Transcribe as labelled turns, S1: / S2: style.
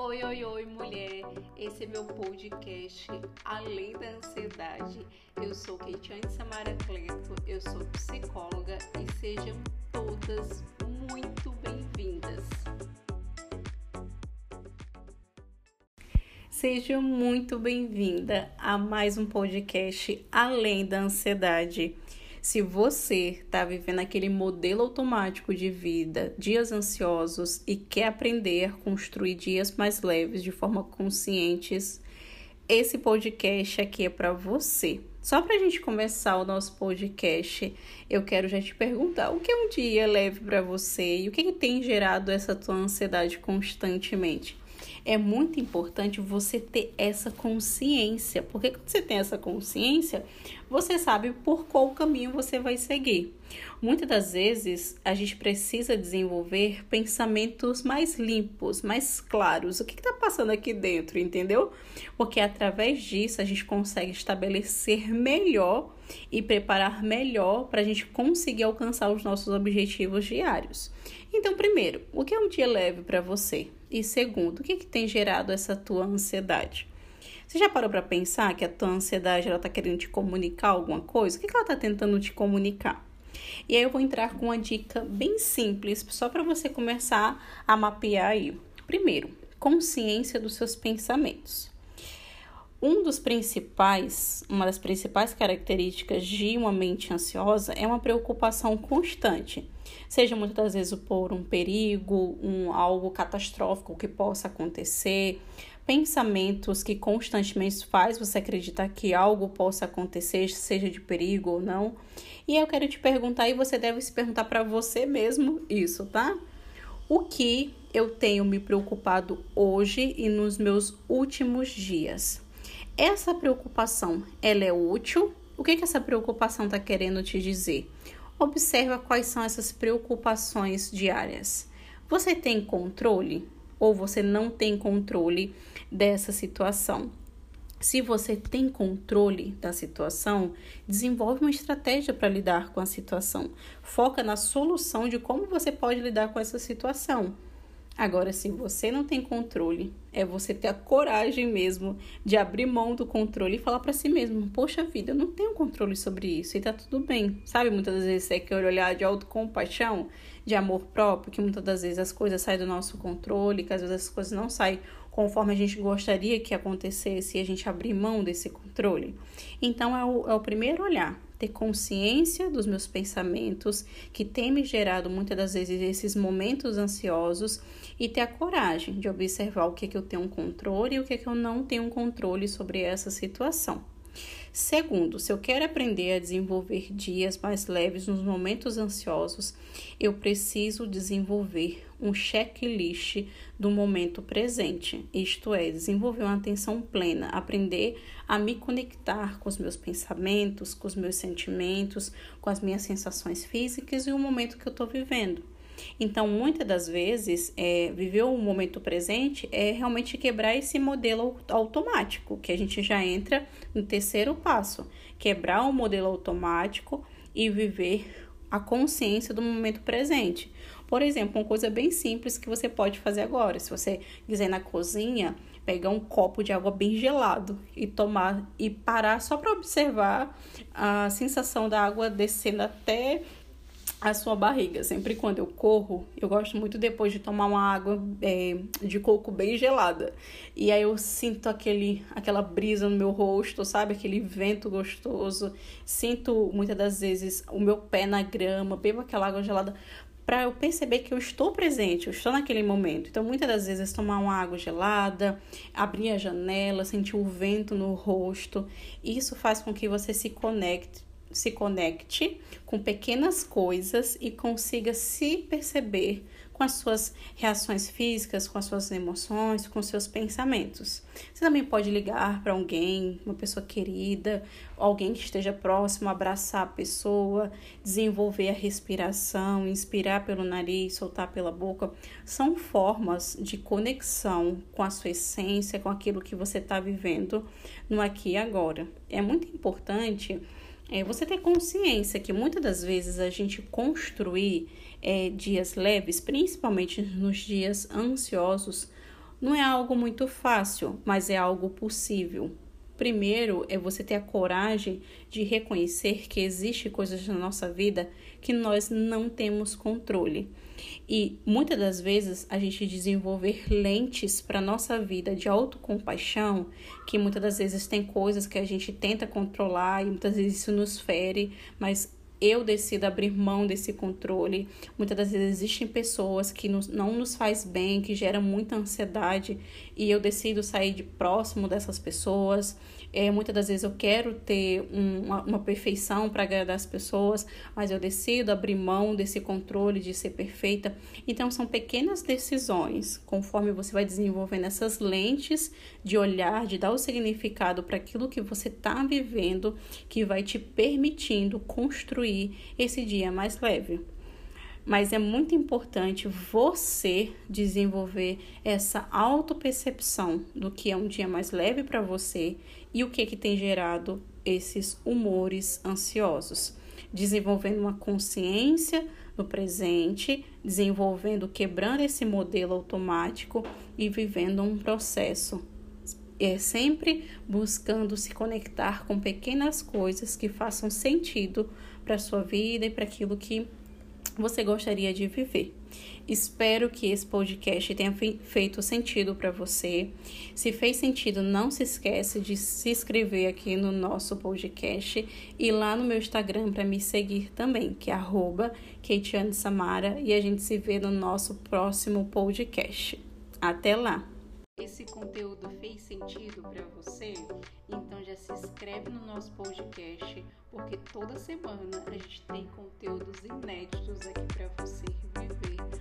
S1: Oi, oi, oi, mulher! Esse é meu podcast Além da Ansiedade. Eu sou Keitiane Samara Cleto, eu sou psicóloga e sejam todas muito bem-vindas. Seja muito bem-vinda a mais um podcast Além da Ansiedade. Se você está vivendo aquele modelo automático de vida, dias ansiosos e quer aprender a construir dias mais leves de forma conscientes, esse podcast aqui é para você. Só para a gente começar o nosso podcast, eu quero já te perguntar o que é um dia leve para você e o que, que tem gerado essa tua ansiedade constantemente é muito importante você ter essa consciência, porque quando você tem essa consciência, você sabe por qual caminho você vai seguir. Muitas das vezes a gente precisa desenvolver pensamentos mais limpos, mais claros. O que está passando aqui dentro, entendeu? Porque através disso a gente consegue estabelecer melhor e preparar melhor para a gente conseguir alcançar os nossos objetivos diários. Então, primeiro, o que é um dia leve para você? E segundo, o que, que tem gerado essa tua ansiedade? Você já parou para pensar que a tua ansiedade ela está querendo te comunicar alguma coisa? O que, que ela está tentando te comunicar? E aí eu vou entrar com uma dica bem simples, só para você começar a mapear aí. Primeiro, consciência dos seus pensamentos. Um dos principais, uma das principais características de uma mente ansiosa é uma preocupação constante, seja muitas das vezes por um perigo, um algo catastrófico que possa acontecer, pensamentos que constantemente faz você acreditar que algo possa acontecer, seja de perigo ou não. E eu quero te perguntar e você deve se perguntar para você mesmo isso, tá? O que eu tenho me preocupado hoje e nos meus últimos dias? essa preocupação ela é útil? O que, que essa preocupação está querendo te dizer? Observa quais são essas preocupações diárias. Você tem controle ou você não tem controle dessa situação? Se você tem controle da situação, desenvolve uma estratégia para lidar com a situação. Foca na solução de como você pode lidar com essa situação. Agora, se você não tem controle, é você ter a coragem mesmo de abrir mão do controle e falar para si mesmo: Poxa vida, eu não tenho controle sobre isso e tá tudo bem. Sabe, muitas das vezes você quer olhar de autocompaixão, de amor próprio, que muitas das vezes as coisas saem do nosso controle, que às vezes as coisas não saem conforme a gente gostaria que acontecesse e a gente abrir mão desse controle. Então, é o, é o primeiro olhar ter consciência dos meus pensamentos, que tem me gerado muitas das vezes esses momentos ansiosos, e ter a coragem de observar o que, é que eu tenho controle e o que, é que eu não tenho controle sobre essa situação. Segundo, se eu quero aprender a desenvolver dias mais leves nos momentos ansiosos, eu preciso desenvolver um checklist do momento presente, isto é, desenvolver uma atenção plena, aprender a me conectar com os meus pensamentos, com os meus sentimentos, com as minhas sensações físicas e o momento que eu estou vivendo. Então, muitas das vezes, é, viver o momento presente é realmente quebrar esse modelo automático, que a gente já entra no terceiro passo: quebrar o modelo automático e viver a consciência do momento presente. Por exemplo, uma coisa bem simples que você pode fazer agora. Se você quiser na cozinha, pegar um copo de água bem gelado e tomar e parar só para observar a sensação da água descendo até a sua barriga. Sempre quando eu corro, eu gosto muito depois de tomar uma água é, de coco bem gelada. E aí eu sinto aquele, aquela brisa no meu rosto, sabe? Aquele vento gostoso. Sinto muitas das vezes o meu pé na grama, bebo aquela água gelada para eu perceber que eu estou presente, eu estou naquele momento. Então, muitas das vezes, tomar uma água gelada, abrir a janela, sentir o vento no rosto, isso faz com que você se conecte se conecte com pequenas coisas e consiga se perceber com as suas reações físicas, com as suas emoções, com seus pensamentos. Você também pode ligar para alguém, uma pessoa querida, alguém que esteja próximo, abraçar a pessoa, desenvolver a respiração, inspirar pelo nariz, soltar pela boca. São formas de conexão com a sua essência, com aquilo que você está vivendo no aqui e agora. É muito importante é você ter consciência que muitas das vezes a gente construir é, dias leves, principalmente nos dias ansiosos, Não é algo muito fácil, mas é algo possível. Primeiro é você ter a coragem de reconhecer que existe coisas na nossa vida que nós não temos controle. E muitas das vezes a gente desenvolver lentes para nossa vida de autocompaixão, que muitas das vezes tem coisas que a gente tenta controlar e muitas vezes isso nos fere, mas eu decido abrir mão desse controle. Muitas das vezes existem pessoas que nos, não nos faz bem, que geram muita ansiedade e eu decido sair de próximo dessas pessoas. É, muitas das vezes eu quero ter um, uma, uma perfeição para agradar as pessoas, mas eu decido abrir mão desse controle de ser perfeita. Então, são pequenas decisões, conforme você vai desenvolvendo essas lentes de olhar, de dar o significado para aquilo que você está vivendo, que vai te permitindo construir esse dia mais leve. Mas é muito importante você desenvolver essa autopercepção do que é um dia mais leve para você e o que que tem gerado esses humores ansiosos, desenvolvendo uma consciência no presente, desenvolvendo, quebrando esse modelo automático e vivendo um processo é sempre buscando se conectar com pequenas coisas que façam sentido para sua vida e para aquilo que você gostaria de viver. Espero que esse podcast tenha feito sentido para você. Se fez sentido, não se esquece de se inscrever aqui no nosso podcast e lá no meu Instagram para me seguir também, que é arroba Samara, e a gente se vê no nosso próximo podcast. Até lá! Esse conteúdo fez sentido para você? Então já se inscreve no nosso podcast, porque toda semana a gente tem conteúdos inéditos aqui para você viver